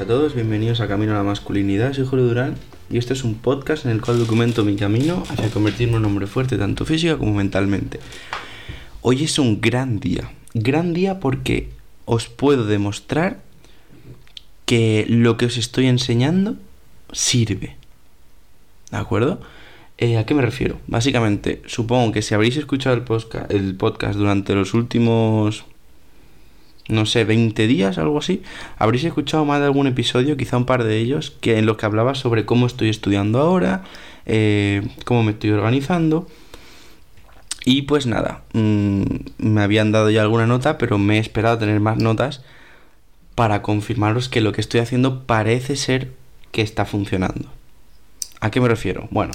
a todos, bienvenidos a Camino a la Masculinidad, soy Julio Durán y este es un podcast en el cual documento mi camino hacia convertirme en un hombre fuerte tanto física como mentalmente. Hoy es un gran día, gran día porque os puedo demostrar que lo que os estoy enseñando sirve. ¿De acuerdo? Eh, ¿A qué me refiero? Básicamente, supongo que si habréis escuchado el el podcast durante los últimos no sé, 20 días, algo así, habréis escuchado más de algún episodio, quizá un par de ellos, que en los que hablaba sobre cómo estoy estudiando ahora, eh, cómo me estoy organizando. Y pues nada, mm, me habían dado ya alguna nota, pero me he esperado a tener más notas para confirmaros que lo que estoy haciendo parece ser que está funcionando. ¿A qué me refiero? Bueno,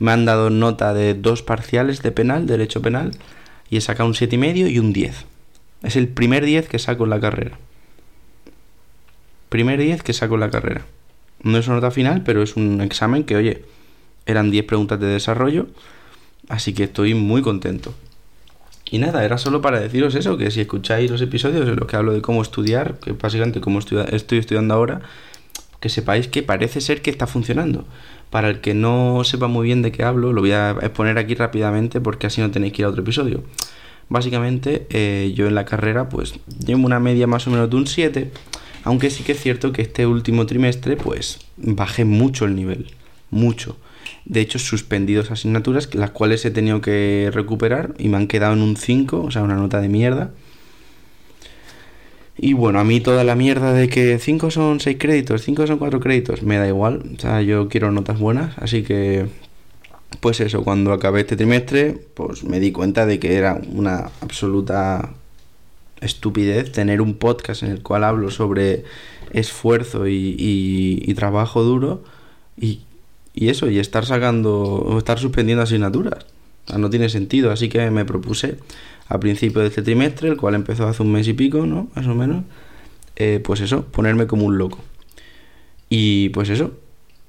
me han dado nota de dos parciales de penal, derecho penal, y he sacado un 7,5 y un 10. Es el primer 10 que saco en la carrera. Primer 10 que saco en la carrera. No es una nota final, pero es un examen que, oye, eran 10 preguntas de desarrollo. Así que estoy muy contento. Y nada, era solo para deciros eso, que si escucháis los episodios en los que hablo de cómo estudiar, que básicamente como estoy estudiando ahora, que sepáis que parece ser que está funcionando. Para el que no sepa muy bien de qué hablo, lo voy a exponer aquí rápidamente porque así no tenéis que ir a otro episodio. Básicamente eh, yo en la carrera pues llevo una media más o menos de un 7, aunque sí que es cierto que este último trimestre pues bajé mucho el nivel, mucho. De hecho, suspendido asignaturas, las cuales he tenido que recuperar y me han quedado en un 5, o sea, una nota de mierda. Y bueno, a mí toda la mierda de que 5 son 6 créditos, 5 son 4 créditos, me da igual. O sea, yo quiero notas buenas, así que pues eso, cuando acabé este trimestre, pues me di cuenta de que era una absoluta estupidez tener un podcast en el cual hablo sobre esfuerzo y, trabajo duro y, eso, y estar sacando o estar suspendiendo asignaturas. no tiene sentido, así que me propuse a principio de este trimestre, el cual empezó hace un mes y pico, ¿no? Más o menos, eh, pues eso, ponerme como un loco. Y pues eso,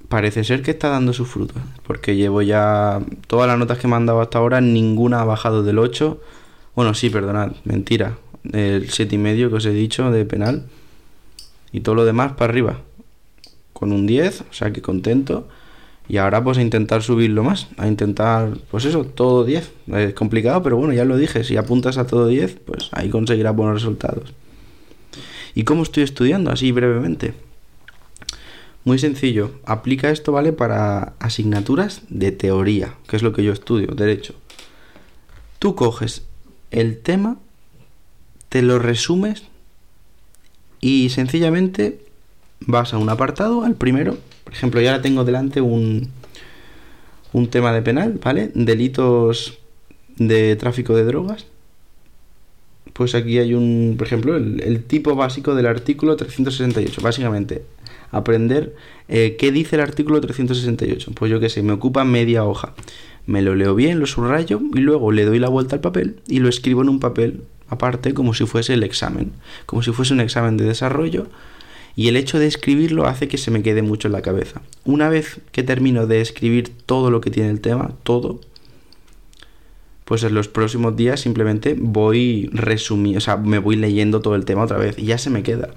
parece ser que está dando sus frutos. Porque llevo ya todas las notas que me han dado hasta ahora, ninguna ha bajado del 8. Bueno, sí, perdonad, mentira. El 7,5 y medio que os he dicho de penal. Y todo lo demás para arriba. Con un 10, o sea que contento. Y ahora pues a intentar subirlo más. A intentar, pues eso, todo 10. Es complicado, pero bueno, ya lo dije. Si apuntas a todo 10, pues ahí conseguirás buenos resultados. ¿Y cómo estoy estudiando? Así brevemente. Muy sencillo, aplica esto, ¿vale? Para asignaturas de teoría, que es lo que yo estudio, derecho. Tú coges el tema, te lo resumes y sencillamente vas a un apartado, al primero. Por ejemplo, ya ahora tengo delante un, un tema de penal, ¿vale? Delitos de tráfico de drogas. Pues aquí hay un, por ejemplo, el, el tipo básico del artículo 368. Básicamente, aprender eh, qué dice el artículo 368. Pues yo qué sé, me ocupa media hoja. Me lo leo bien, lo subrayo y luego le doy la vuelta al papel y lo escribo en un papel aparte como si fuese el examen, como si fuese un examen de desarrollo y el hecho de escribirlo hace que se me quede mucho en la cabeza. Una vez que termino de escribir todo lo que tiene el tema, todo, pues en los próximos días simplemente voy resumiendo, o sea, me voy leyendo todo el tema otra vez y ya se me queda.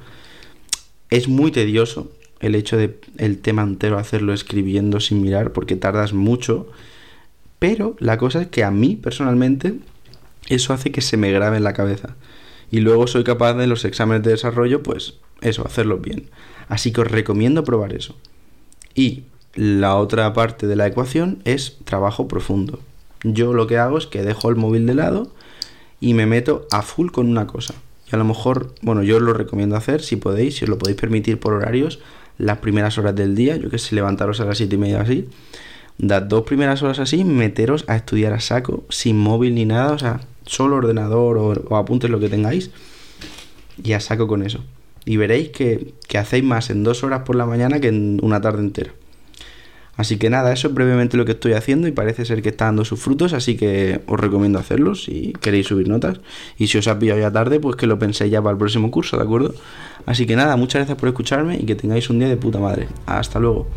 Es muy tedioso, el hecho de el tema entero hacerlo escribiendo sin mirar porque tardas mucho. Pero la cosa es que a mí personalmente eso hace que se me grabe en la cabeza. Y luego soy capaz de los exámenes de desarrollo, pues eso, hacerlos bien. Así que os recomiendo probar eso. Y la otra parte de la ecuación es trabajo profundo. Yo lo que hago es que dejo el móvil de lado y me meto a full con una cosa. Y a lo mejor, bueno, yo os lo recomiendo hacer si podéis, si os lo podéis permitir por horarios, las primeras horas del día, yo que sé, levantaros a las 7 y media así, las dos primeras horas así, meteros a estudiar a saco, sin móvil ni nada, o sea, solo ordenador o, apuntes lo que tengáis, y a saco con eso. Y veréis que, que hacéis más en dos horas por la mañana que en una tarde entera. Así que nada, eso es brevemente lo que estoy haciendo y parece ser que está dando sus frutos, así que os recomiendo hacerlo si queréis subir notas. Y si os ha pillado ya tarde, pues que lo penséis ya para el próximo curso, ¿de acuerdo? Así que nada, muchas gracias por escucharme y que tengáis un día de puta madre. Hasta luego.